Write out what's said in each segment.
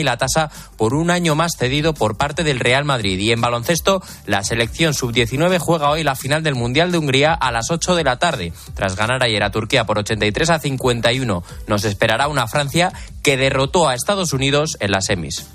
y la tasa por un año más cedido por parte del Real Madrid. Y en baloncesto, la selección sub-19 juega hoy la final del Mundial de Hungría a las 8 de la tarde. Tras ganar ayer a Turquía por 83 a 51, nos esperará una Francia que derrotó a Estados Unidos en las semis.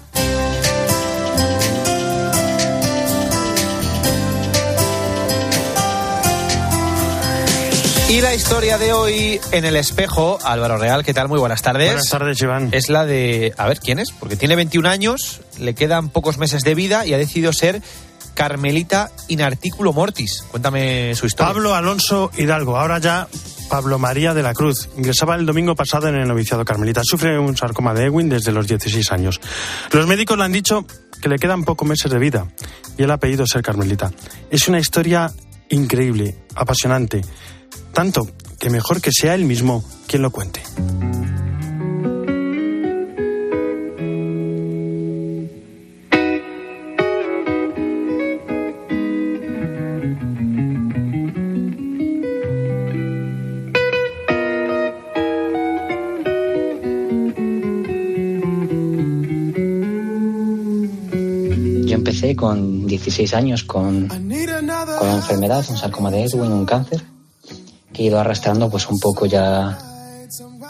Y la historia de hoy en el espejo, Álvaro Real, ¿qué tal? Muy buenas tardes. Buenas tardes, Iván. Es la de, a ver, ¿quién es? Porque tiene 21 años, le quedan pocos meses de vida y ha decidido ser Carmelita in articulo mortis. Cuéntame su historia. Pablo Alonso Hidalgo, ahora ya Pablo María de la Cruz. Ingresaba el domingo pasado en el noviciado Carmelita. Sufre un sarcoma de Ewing desde los 16 años. Los médicos le han dicho que le quedan pocos meses de vida y él ha pedido ser Carmelita. Es una historia increíble, apasionante. Tanto que mejor que sea él mismo quien lo cuente. Yo empecé con 16 años con, con la enfermedad, un sarcoma de Edwin, un cáncer, he ido arrastrando pues un poco ya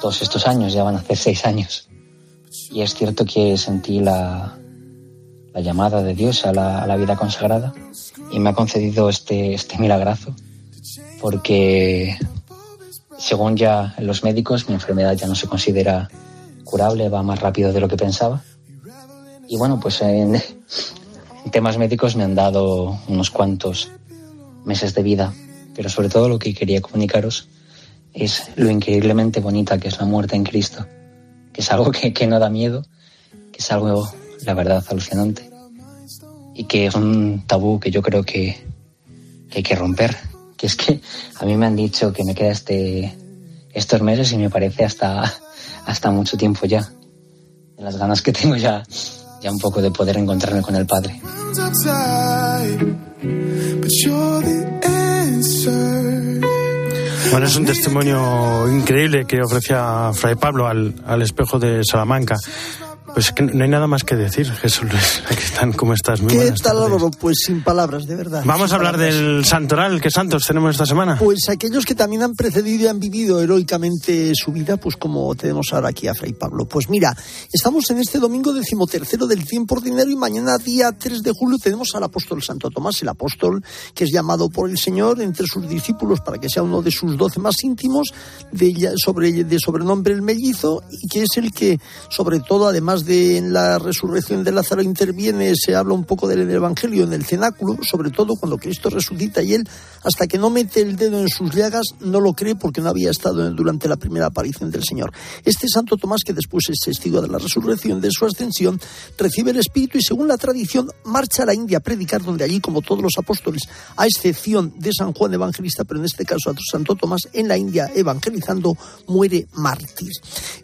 todos estos años, ya van a hacer seis años. Y es cierto que sentí la, la llamada de Dios a la, a la vida consagrada y me ha concedido este, este milagrazo, porque según ya los médicos mi enfermedad ya no se considera curable, va más rápido de lo que pensaba. Y bueno, pues en temas médicos me han dado unos cuantos meses de vida, pero sobre todo lo que quería comunicaros es lo increíblemente bonita que es la muerte en Cristo, que es algo que, que no da miedo, que es algo, la verdad, alucinante y que es un tabú que yo creo que, que hay que romper, que es que a mí me han dicho que me queda este, estos meses y me parece hasta, hasta mucho tiempo ya, las ganas que tengo ya ya un poco de poder encontrarme con el Padre. Bueno, es un testimonio increíble que ofrecía Fray Pablo al, al espejo de Salamanca. Pues es que no hay nada más que decir, Jesús Luis. Aquí están, ¿cómo estás? Muy ¿Qué tal. Álvaro? Pues sin palabras, de verdad. Vamos a hablar palabras. del santoral. ¿Qué santos tenemos esta semana? Pues aquellos que también han precedido y han vivido heroicamente su vida, pues como tenemos ahora aquí a Fray Pablo. Pues mira, estamos en este domingo decimotercero del tiempo ordinario y mañana, día 3 de julio, tenemos al apóstol Santo Tomás, el apóstol que es llamado por el Señor entre sus discípulos para que sea uno de sus doce más íntimos, de, sobre, de sobrenombre el mellizo, y que es el que, sobre todo, además de la resurrección de Lázaro interviene, se habla un poco del Evangelio en el cenáculo, sobre todo cuando Cristo resucita y él, hasta que no mete el dedo en sus llagas, no lo cree porque no había estado durante la primera aparición del Señor. Este Santo Tomás, que después es testigo de la resurrección, de su ascensión, recibe el Espíritu y según la tradición marcha a la India a predicar, donde allí, como todos los apóstoles, a excepción de San Juan Evangelista, pero en este caso a Santo Tomás, en la India evangelizando, muere mártir.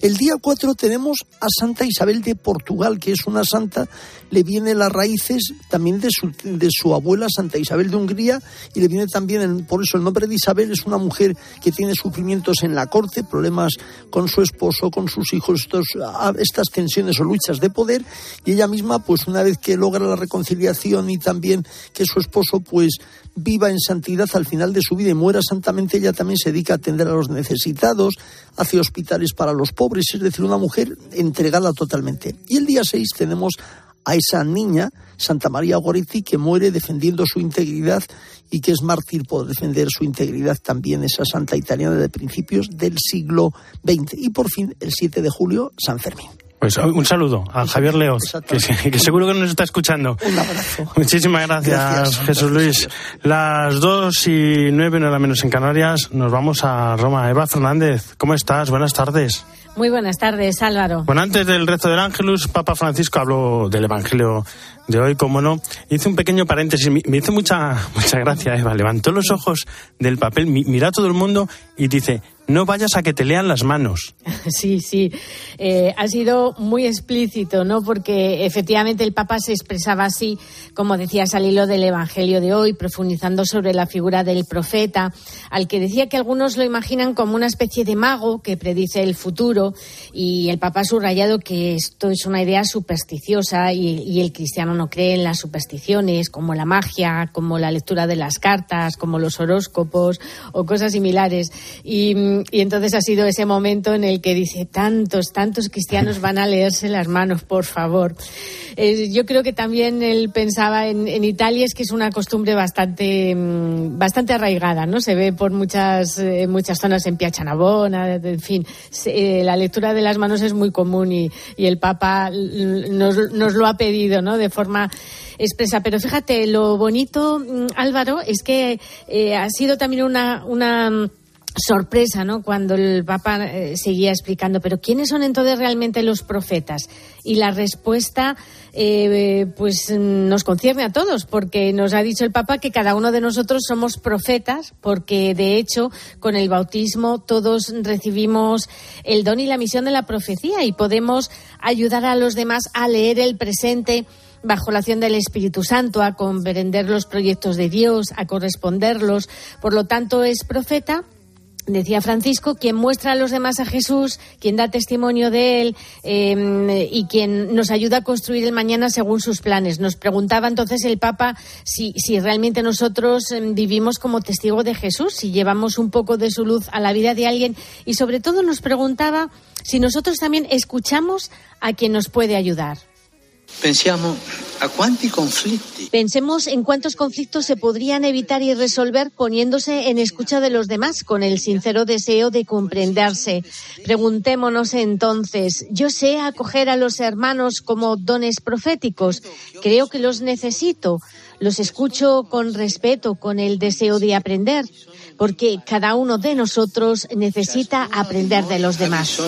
El día 4 tenemos a Santa Isabel de Portugal, que es una santa, le viene las raíces también de su, de su abuela Santa Isabel de Hungría y le viene también, por eso el nombre de Isabel es una mujer que tiene sufrimientos en la corte, problemas con su esposo, con sus hijos, estos, a- estas tensiones o luchas de poder y ella misma, pues una vez que logra la reconciliación y también que su esposo, pues viva en santidad al final de su vida y muera santamente, ella también se dedica a atender a los necesitados, hace hospitales para los pobres, es decir, una mujer entregada totalmente. Y el día 6 tenemos a esa niña, Santa María Goretti, que muere defendiendo su integridad y que es mártir por defender su integridad también esa santa italiana de principios del siglo XX. Y por fin, el 7 de julio, San Fermín. Pues un saludo a Javier Leoz, que, seguro que nos está escuchando. Un abrazo. Muchísimas gracias, Gracias. Jesús Luis. Las dos y nueve, no la menos en Canarias, nos vamos a Roma. Eva Fernández, ¿cómo estás? Buenas tardes. Muy buenas tardes, Álvaro. Bueno, antes del rezo del Ángelus, Papa Francisco habló del Evangelio de hoy, como no. Hice un pequeño paréntesis, me hizo mucha, mucha gracia, Eva. Levantó los ojos del papel, mi- miró a todo el mundo y dice, no vayas a que te lean las manos. Sí, sí. Eh, ha sido muy explícito, ¿no? Porque efectivamente el Papa se expresaba así, como decías al hilo del Evangelio de hoy, profundizando sobre la figura del profeta, al que decía que algunos lo imaginan como una especie de mago que predice el futuro y el Papa ha subrayado que esto es una idea supersticiosa y, el cristiano no cree en las supersticiones como la magia, como la lectura de las cartas, como los horóscopos o cosas similares. Y, entonces ha sido ese momento en el que dice, tantos, tantos cristianos van a leerse las manos, por favor. Eh, yo creo que también él pensaba en, Italia, es que es una costumbre bastante, mm, bastante arraigada, ¿no? Se ve por muchas, eh, muchas zonas en Piazza Navona, en fin, eh, la lectura de las manos es muy común y, el Papa nos, nos lo ha pedido, ¿no? De forma expresa. Pero fíjate, lo bonito, mm, Álvaro, es que ha sido también una, una sorpresa, ¿no? Cuando el Papa eh, seguía explicando, pero ¿quiénes son entonces realmente los profetas? Y la respuesta, eh, pues nos concierne a todos, porque nos ha dicho el Papa que cada uno de nosotros somos profetas, porque de hecho con el bautismo todos recibimos el don y la misión de la profecía y podemos ayudar a los demás a leer el presente bajo la acción del Espíritu Santo, a comprender los proyectos de Dios, a corresponderlos. Por lo tanto, es profeta Decía Francisco, quien muestra a los demás a Jesús, quien da testimonio de él em, y quien nos ayuda a construir el mañana según sus planes. Nos preguntaba entonces el Papa si, si realmente nosotros em, vivimos como testigo de Jesús, si llevamos un poco de su luz a la vida de alguien y sobre todo nos preguntaba si nosotros también escuchamos a quien nos puede ayudar. Pensemos en cuántos conflictos se podrían evitar y resolver poniéndose en escucha de los demás con el sincero deseo de comprenderse. Preguntémonos entonces, ¿yo sé acoger a los hermanos como dones proféticos? Creo que los necesito. Los escucho con respeto, con el deseo de aprender, porque cada uno de nosotros necesita aprender de los demás.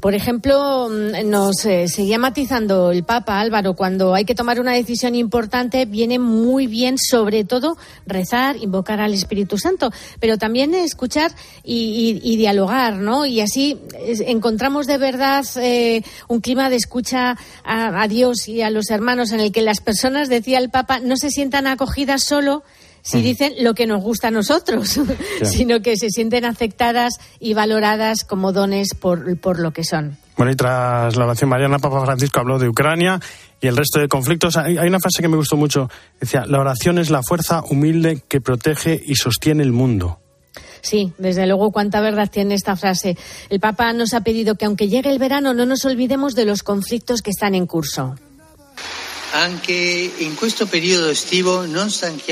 Por ejemplo, mm, nos eh, seguía matizando el Papa Álvaro, cuando hay que tomar una decisión importante, viene muy bien, sobre todo, rezar, invocar al Espíritu Santo, pero también escuchar y, dialogar, ¿no? Y así encontramos de verdad eh, un clima de escucha a, a Dios y a los hermanos en el que las personas, decía el Papa, no se sientan acogidas solo si dicen lo que nos gusta a nosotros, sino que se sienten aceptadas y valoradas como dones por, por lo que son. Bueno, y tras la oración mariana, Papa Francisco habló de Ucrania y el resto de conflictos. Hay, una frase que me gustó mucho. Decía, la oración es la fuerza humilde que protege y sostiene el mundo. Sí, desde luego cuánta verdad tiene esta frase. El Papa nos ha pedido que aunque llegue el verano no nos olvidemos de los conflictos que están en curso.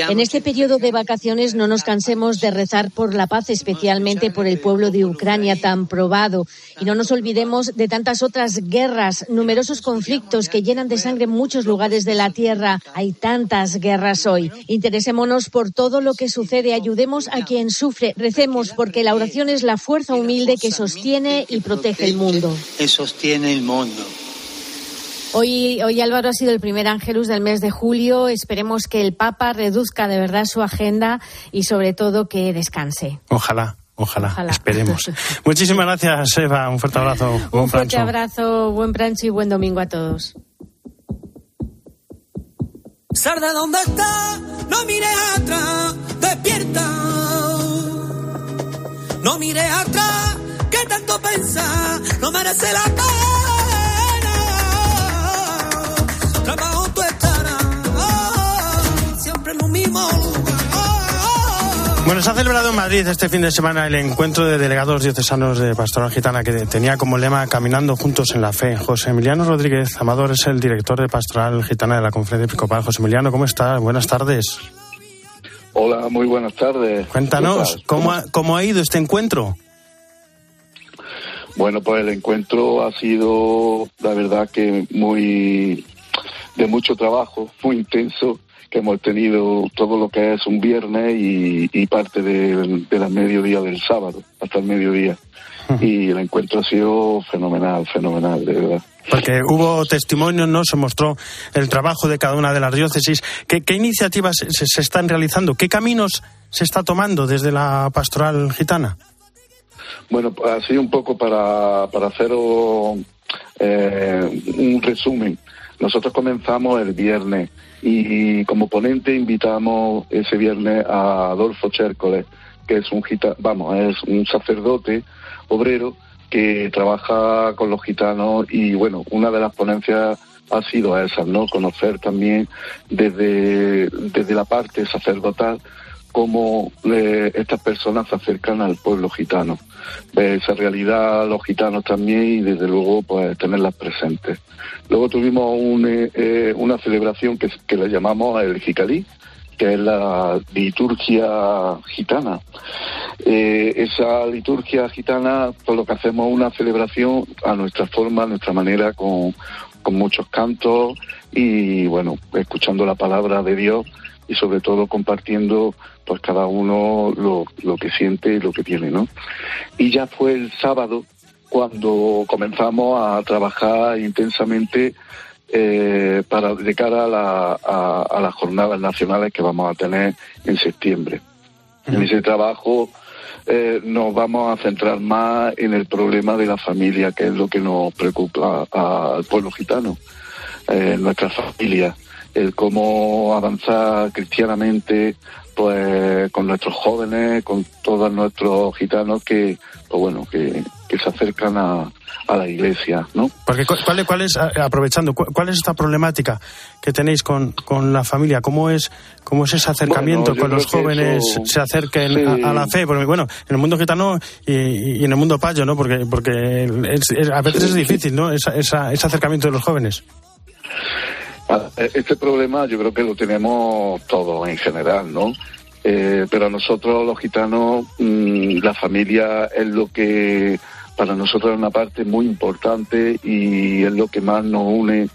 En este periodo de vacaciones no nos cansemos de rezar por la paz, especialmente por el pueblo de Ucrania tan probado. Y no nos olvidemos de tantas otras guerras, numerosos conflictos que llenan de sangre muchos lugares de la tierra. Hay tantas guerras hoy. Interesémonos por todo lo que sucede, ayudemos a quien sufre, recemos porque la oración es la fuerza humilde que sostiene y protege el mundo. sostiene el mundo. Hoy, hoy Álvaro ha sido el primer ángelus del mes de julio. Esperemos que el Papa reduzca de verdad su agenda y sobre todo que descanse. Ojalá. Ojalá, esperemos. Muchísimas gracias, Eva. Un fuerte abrazo. Un fuerte abrazo, buen prancho y buen domingo a todos. Sarda, ¿dónde está? No mire atrás, despierta. No mire atrás, que tanto pensar, no merece la pena. Bueno, se ha celebrado en Madrid este fin de semana el encuentro de delegados diocesanos de Pastoral Gitana que tenía como lema Caminando juntos en la fe. José Emiliano Rodríguez Amador es el director de Pastoral Gitana de la Conferencia Episcopal. José Emiliano, ¿cómo estás? Buenas tardes. Hola, muy buenas tardes. Cuéntanos, ¿cómo ha, ¿cómo ha ido este encuentro? Bueno, pues el encuentro ha sido, la verdad, que muy de mucho trabajo, muy intenso, que hemos tenido todo lo que es un viernes y, parte de, la mediodía del sábado, hasta el mediodía. Y el encuentro ha sido fenomenal, fenomenal, de verdad. Porque hubo testimonio, ¿no? Se mostró el trabajo de cada una de las diócesis. ¿Qué, iniciativas se, están realizando? ¿Qué caminos se está tomando desde la pastoral gitana? Bueno, así un poco para, para hacer eh, un resumen. Nosotros comenzamos el viernes y como ponente invitamos ese viernes a Adolfo Chércoles, que es un gita, vamos, es un sacerdote obrero que trabaja con los gitanos y bueno, una de las ponencias ha sido esa, ¿no? Conocer también desde, desde la parte sacerdotal cómo eh, estas personas se acercan al pueblo gitano. Ver esa realidad los gitanos también y desde luego pues tenerlas presentes. Luego tuvimos eh, eh, una celebración que, que le llamamos el Jicalí, que es la liturgia gitana. esa liturgia gitana, por lo que hacemos una celebración a nuestra forma, a nuestra manera, con muchos cantos y, bueno, escuchando la palabra de Dios y sobre todo compartiendo pues cada uno lo, lo que siente y lo que tiene, ¿no? Y ya fue el sábado cuando comenzamos a trabajar intensamente eh, para de cara a, la, a, las jornadas nacionales que vamos a tener en septiembre. En ese trabajo eh, nos vamos a centrar más en el problema de la familia, que es lo que nos preocupa al pueblo gitano, eh, nuestra familia, el cómo avanzar cristianamente, pues con nuestros jóvenes, con todos nuestros gitanos que, pues bueno, que, que se acercan a, a la iglesia, ¿no? Porque cuál, cuál es, aprovechando, cuál es esta problemática que tenéis con, con la familia, cómo es, cómo es ese acercamiento con los jóvenes se acerquen a, la fe, porque bueno, en el mundo gitano y, en el mundo payo, ¿no? Porque, porque a veces es difícil, ¿no? ese acercamiento de los jóvenes. Este problema yo creo que lo tenemos todos en general, ¿no? Eh, pero a nosotros los gitanos, mm, la familia es lo que para nosotros es una parte muy importante y es lo que más nos une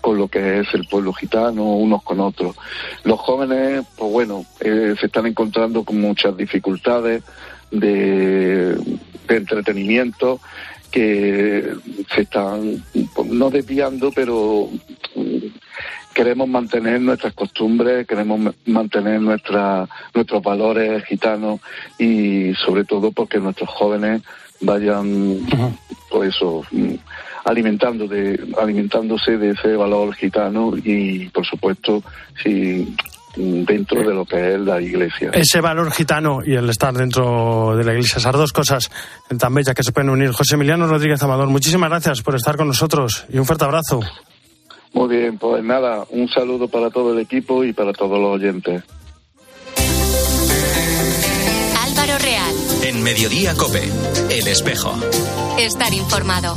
con lo que es el pueblo gitano, unos con otros. Los jóvenes, pues bueno, eh, se están encontrando con muchas dificultades de, de entretenimiento que se están pues, no desviando, pero queremos mantener nuestras costumbres, queremos mantener nuestra, nuestros valores gitanos y sobre todo porque nuestros jóvenes vayan, por eso, mm, alimentando de, alimentándose de ese valor gitano y, por supuesto, si mm, dentro de lo que es la iglesia. Ese valor gitano y el estar dentro de la iglesia, esas dos cosas tan bellas que se pueden unir. José Emiliano Rodríguez Amador, muchísimas gracias por estar con nosotros y un fuerte abrazo. Muy bien, pues nada, un saludo para todo el equipo y para todos los oyentes. Álvaro Real. En Mediodía Cope, El Espejo. Estar informado.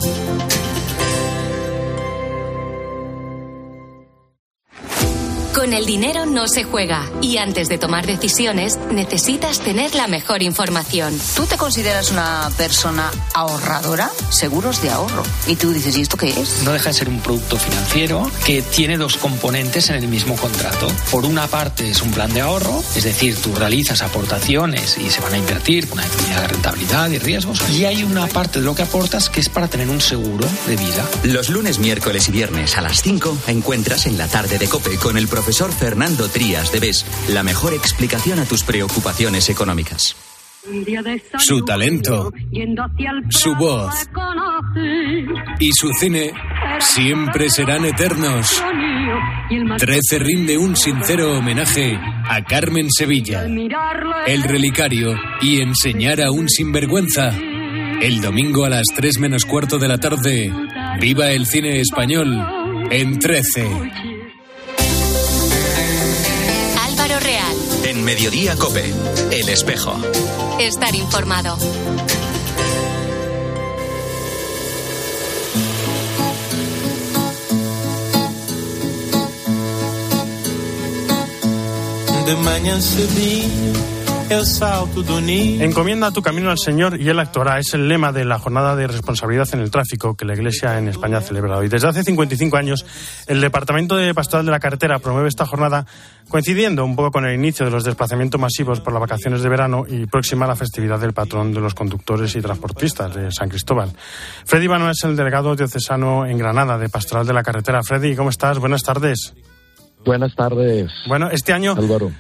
Con el dinero no se juega y antes de tomar decisiones necesitas tener la mejor información. ¿Tú te consideras una persona ahorradora? Seguros de ahorro. Y tú dices, ¿y esto qué es? No deja de ser un producto financiero que tiene dos componentes en el mismo contrato. Por una parte es un plan de ahorro, es decir, tú realizas aportaciones y se van a invertir con una determinada rentabilidad y riesgos. Y hay una parte de lo que aportas que es para tener un seguro de vida. Los lunes, miércoles y viernes a las 5 encuentras en la tarde de Cope con el profesor profesor Fernando Trías de BES la mejor explicación a tus preocupaciones económicas. Su talento, su voz y su cine siempre serán eternos. Trece rinde un sincero homenaje a Carmen Sevilla, El Relicario y Enseñar a un sinvergüenza. El domingo a las 3 menos cuarto de la tarde, viva el cine español en 13. En Mediodía Cope, El Espejo. Estar informado. De Encomienda tu camino al Señor y Él actuará. Es el lema de la jornada de responsabilidad en el tráfico que la Iglesia en España ha celebrado. Y desde hace 55 años, el Departamento de Pastoral de la Carretera promueve esta jornada coincidiendo un poco con el inicio de los desplazamientos masivos por las vacaciones de verano y próxima a la festividad del patrón de los conductores y transportistas de San Cristóbal. Freddy Vano es el delegado diocesano en Granada de Pastoral de la Carretera. Freddy, ¿cómo estás? Buenas tardes. Buenas tardes. Bueno, este año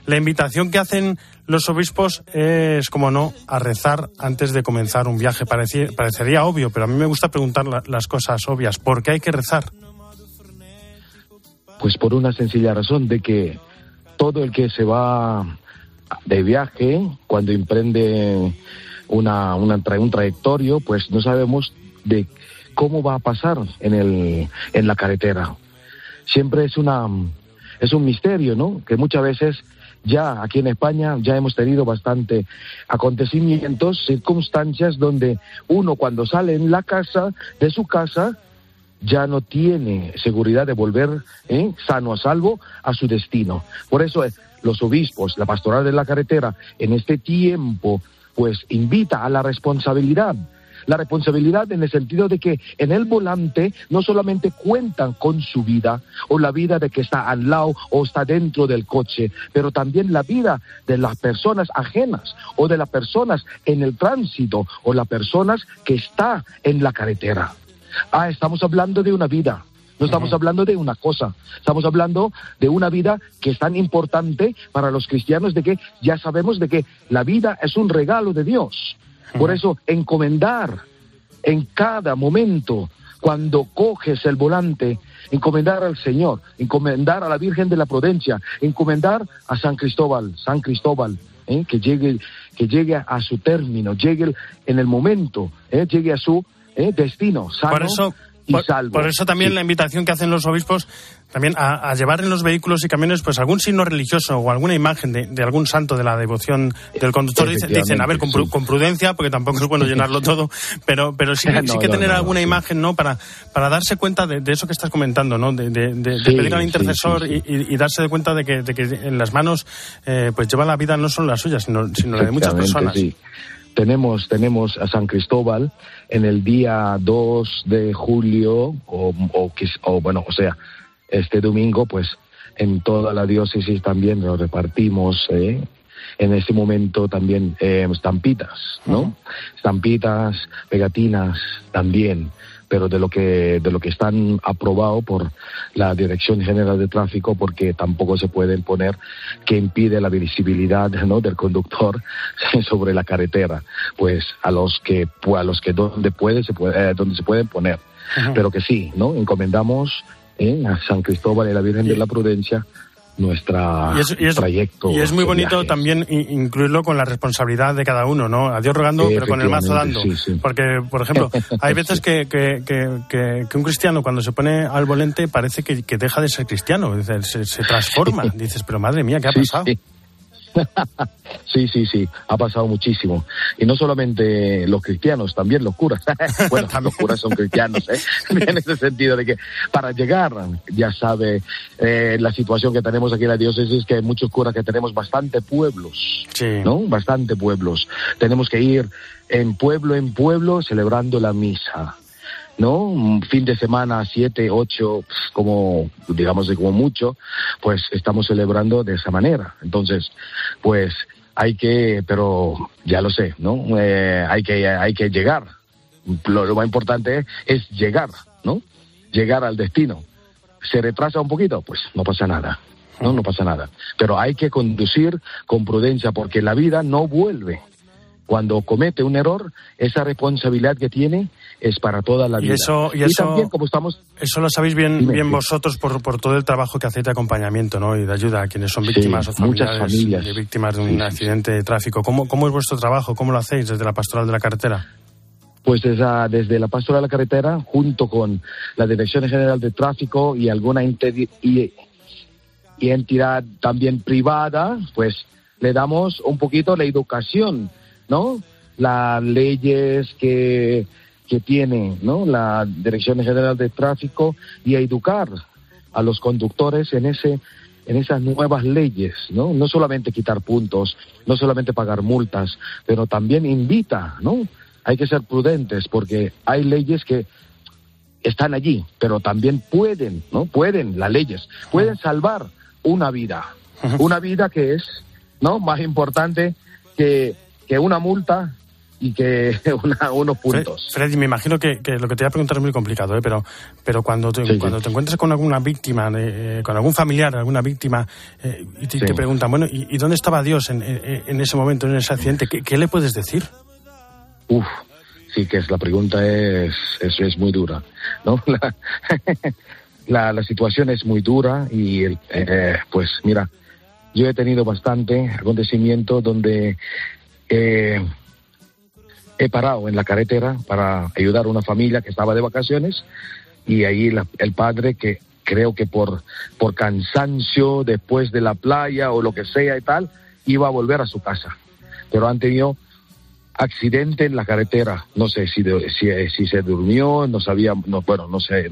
la invitación que hacen los obispos es, como no, a rezar antes de comenzar un viaje. parecería obvio, pero a mí me gusta preguntar las cosas obvias. ¿Por qué hay que rezar? Pues por una sencilla razón de que todo el que se va de viaje, cuando emprende una, una un trayectorio, pues no sabemos de cómo va a pasar en, el, en la carretera. Siempre es, una, es un misterio, ¿no? Que muchas veces ya aquí en España ya hemos tenido bastante acontecimientos, circunstancias donde uno cuando sale en la casa, de su casa, ya no tiene seguridad de volver ¿eh? sano a salvo a su destino. Por eso eh, los obispos, la pastoral de la carretera, en este tiempo, pues invita a la responsabilidad la responsabilidad en el sentido de que en el volante no solamente cuentan con su vida o la vida de que está al lado o está dentro del coche, pero también la vida de las personas ajenas o de las personas en el tránsito o las personas que está en la carretera. Ah, estamos hablando de una vida, no estamos hablando de una cosa, estamos hablando de una vida que es tan importante para los cristianos de que ya sabemos de que la vida es un regalo de Dios. Por eso, encomendar en cada momento, cuando coges el volante, encomendar al Señor, encomendar a la Virgen de la Prudencia, encomendar a San Cristóbal, San Cristóbal, ¿eh? que llegue que llegue a su término, llegue en el momento, ¿eh? llegue a su ¿eh? destino sano por eso, y salvo. Por eso también la invitación que hacen los obispos también a, llevar en los vehículos y camiones pues algún signo religioso o alguna imagen de, algún santo de la devoción del conductor. Dicen, a ver, con, prudencia, porque tampoco es bueno llenarlo todo, pero, pero sí, sí que tener alguna imagen, ¿no? Para, para darse cuenta de, eso que estás comentando, ¿no? De, pedir al intercesor y, darse de cuenta de que, de que en las manos eh, pues lleva la vida no solo la suya, sino, sino la de muchas personas. Tenemos, tenemos a San Cristóbal en el día 2 de julio, o, o, o bueno, o sea, este domingo, pues en toda la diócesis también lo repartimos. ¿eh? En este momento también eh, estampitas, ¿no? Estampitas, pegatinas también, pero de lo que de lo que están aprobado por la Dirección General de Tráfico, porque tampoco se pueden poner que impide la visibilidad, ¿no? Del conductor sobre la carretera, pues a los que a los que donde puede se puede eh, donde se pueden poner, pero que sí, ¿no? Encomendamos ¿eh? a San Cristóbal y la Virgen de la Prudencia nuestra trayecto. Y es muy bonito también incluirlo con la responsabilidad de cada uno, ¿no? A Dios rogando, pero con el mazo dando. Porque, por ejemplo, hay veces que, que, que, que, un cristiano cuando se pone al volante parece que, deja de ser cristiano, se, se transforma. Dices, pero madre mía, ¿qué ha pasado? Sí, sí, sí, ha pasado muchísimo. Y no solamente los cristianos, también los curas. bueno, los curas son cristianos, ¿eh? en ese sentido de que para llegar, ya sabe, eh, la situación que tenemos aquí en la diócesis es que hay muchos curas que tenemos bastante pueblos, ¿no? Bastante pueblos. Tenemos que ir en pueblo en pueblo celebrando la misa. ¿No? Un fin de semana, siete, ocho, como, digamos, de como mucho, pues estamos celebrando de esa manera. Entonces, pues hay que, pero ya lo sé, ¿no? Eh, hay, que, hay que llegar. Lo, más importante es llegar, ¿no? Llegar al destino. ¿Se retrasa un poquito? Pues no pasa nada. No, no pasa nada. Pero hay que conducir con prudencia porque la vida no vuelve cuando comete un error, esa responsabilidad que tiene es para toda la vida. Y eso, y eso, también, como estamos... Eso lo sabéis bien, bien vosotros por, por todo el trabajo que hacéis de acompañamiento ¿no? y de ayuda a quienes son víctimas o familiares familias. de víctimas de un accidente de tráfico. ¿Cómo, ¿Cómo es vuestro trabajo? ¿Cómo lo hacéis desde la Pastoral de la Carretera? Pues desde, desde la Pastoral de la Carretera, junto con la Dirección General de Tráfico y alguna y entidad también privada, pues le damos un poquito la educación ¿no? Las leyes que, que tiene, ¿no? La Dirección General de Tráfico y a educar a los conductores en ese en esas nuevas leyes, ¿no? No solamente quitar puntos, no solamente pagar multas, pero también invita, ¿no? Hay que ser prudentes porque hay leyes que están allí, pero también pueden, ¿no? Pueden, las leyes, pueden salvar una vida, una vida que es, ¿no? Más importante que que una multa y que unos puntos. Freddy, me imagino que, lo que te voy a preguntar es muy complicado, ¿eh? pero, pero cuando, te, cuando te encuentras con alguna víctima, eh, con algún familiar, alguna víctima, eh, y te, preguntan, bueno, ¿y, dónde estaba Dios en, en, ese momento, en ese accidente? ¿Qué, le puedes decir? Uf, sí que es, la pregunta es, es, es muy dura, ¿no? La, la, situación es muy dura y, eh, pues mira, yo he tenido bastante acontecimientos donde eh, he parado en la carretera para ayudar a una familia que estaba de vacaciones y ahí el padre que creo que por, por cansancio después de la playa o lo que sea y tal, iba a volver a su casa. Pero han tenido accidente en la carretera. No sé si, si, si, se durmió, no sabía, no, bueno, no sé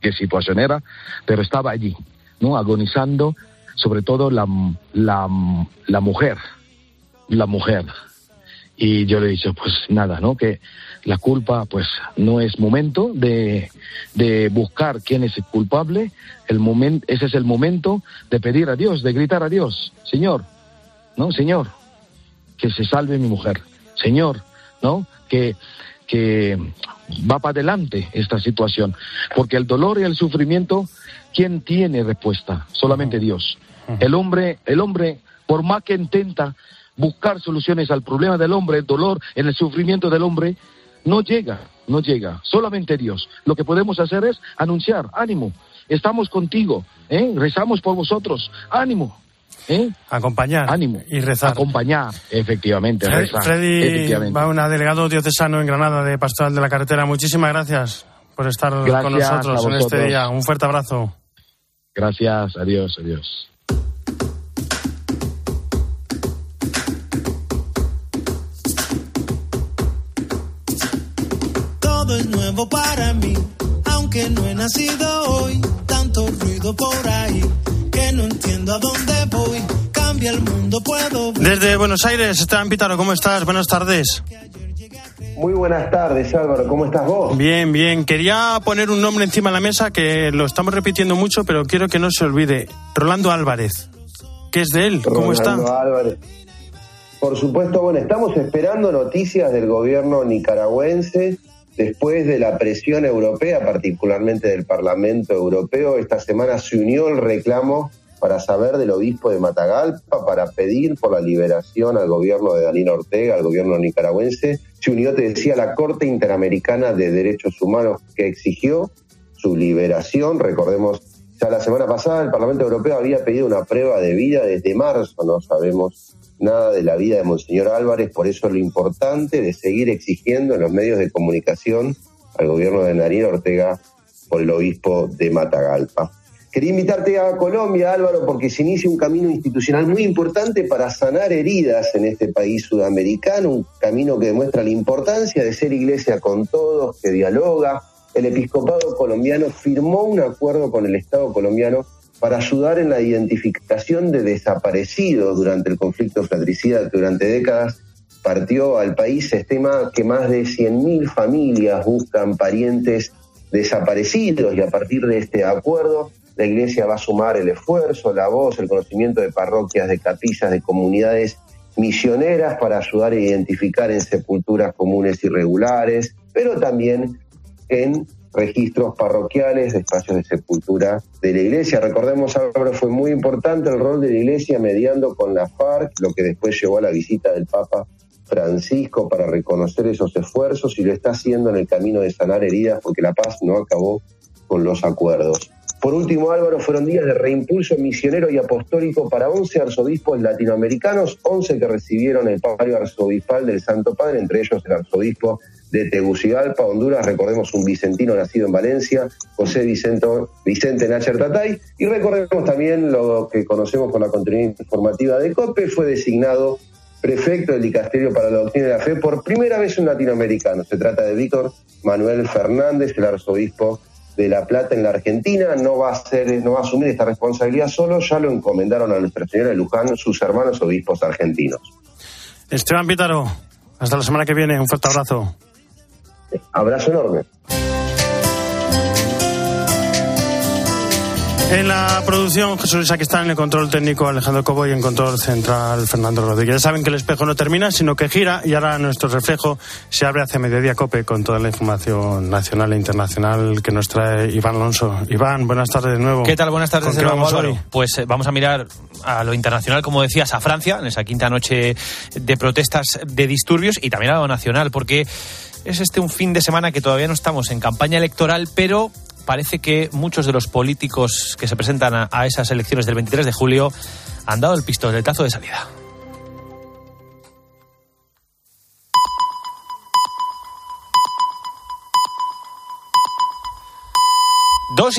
qué situación era, pero estaba allí, ¿no? Agonizando, sobre todo la, la, la mujer, la mujer. Y yo le he dicho, pues nada, ¿no? Que la culpa, pues no es momento de, de buscar quién es el culpable. El momento, ese es el momento de pedir a Dios, de gritar a Dios, Señor, ¿no? Señor, que se salve mi mujer. Señor, ¿no? Que, que va para adelante esta situación. Porque el dolor y el sufrimiento, ¿quién tiene respuesta? Solamente Dios. El hombre, el hombre, por más que intenta buscar soluciones al problema del hombre, el dolor, en el sufrimiento del hombre, no llega, no llega. Solamente Dios. Lo que podemos hacer es anunciar, ánimo, estamos contigo, ¿eh? rezamos por vosotros, ánimo. ¿eh? Acompañar ánimo, y rezar. Acompañar, efectivamente. Freddy va una delegado diocesano en Granada de Pastoral de la Carretera. Muchísimas gracias por estar con nosotros en este día. Un fuerte abrazo. Gracias, adiós, adiós. No he nacido hoy. Tanto ruido por ahí que no entiendo a dónde voy. Cambia el mundo, puedo. Desde Buenos Aires, Esteban Pítaro, ¿cómo estás? Buenas tardes. Muy buenas tardes, Álvaro. ¿Cómo estás vos? Bien, bien. Quería poner un nombre encima de la mesa que lo estamos repitiendo mucho, pero quiero que no se olvide. Rolando Álvarez. ¿Qué es de él? ¿Cómo está? Álvarez. Por supuesto, bueno, estamos esperando noticias del gobierno nicaragüense Después de la presión europea, particularmente del Parlamento Europeo, esta semana se unió el reclamo para saber del obispo de Matagalpa, para pedir por la liberación al gobierno de Daniel Ortega, al gobierno nicaragüense. Se unió, te decía, la Corte Interamericana de Derechos Humanos que exigió su liberación. Recordemos, ya la semana pasada el Parlamento Europeo había pedido una prueba de vida desde marzo, no sabemos nada de la vida de Monseñor Álvarez, por eso lo importante de seguir exigiendo en los medios de comunicación al gobierno de Daniel Ortega por el obispo de Matagalpa. Quería invitarte a Colombia, Álvaro, porque se inicia un camino institucional muy importante para sanar heridas en este país sudamericano, un camino que demuestra la importancia de ser iglesia con todos, que dialoga. El episcopado colombiano firmó un acuerdo con el Estado colombiano para ayudar en la identificación de desaparecidos durante el conflicto fratricida que durante décadas partió al país. Se estima que más de 100.000 familias buscan parientes desaparecidos y a partir de este acuerdo la Iglesia va a sumar el esfuerzo, la voz, el conocimiento de parroquias, de capillas, de comunidades misioneras para ayudar a identificar en sepulturas comunes irregulares, pero también en registros parroquiales de espacios de sepultura de la iglesia. Recordemos, ahora fue muy importante el rol de la iglesia mediando con la FARC, lo que después llevó a la visita del Papa Francisco para reconocer esos esfuerzos y lo está haciendo en el camino de sanar heridas porque la paz no acabó con los acuerdos. Por último, Álvaro, fueron días de reimpulso misionero y apostólico para 11 arzobispos latinoamericanos, 11 que recibieron el palio arzobispal del Santo Padre, entre ellos el arzobispo de Tegucigalpa, Honduras, recordemos un vicentino nacido en Valencia, José Vicente Nacher Tatay, y recordemos también lo que conocemos con la continuidad informativa de COPE, fue designado prefecto del Dicasterio para la Doctrina de la Fe por primera vez un latinoamericano. Se trata de Víctor Manuel Fernández, el arzobispo de La Plata en la Argentina, no va a ser, no va a asumir esta responsabilidad solo, ya lo encomendaron a Nuestra Señora de Luján sus hermanos obispos argentinos. Esteban Pítaro, hasta la semana que viene, un fuerte abrazo. Abrazo enorme. En la producción, Jesús Luis, aquí está en el control técnico Alejandro Cobo y en control central Fernando Rodríguez. Ya saben que el espejo no termina, sino que gira y ahora nuestro reflejo se abre hacia mediodía COPE con toda la información nacional e internacional que nos trae Iván Alonso. Iván, buenas tardes de nuevo. ¿Qué tal? Buenas tardes de nuevo, hoy? Pues eh, vamos a mirar a lo internacional, como decías, a Francia, en esa quinta noche de protestas de disturbios y también a lo nacional, porque es este un fin de semana que todavía no estamos en campaña electoral, pero parece que muchos de los políticos que se presentan a, esas elecciones del 23 de julio han dado el pistoletazo de salida.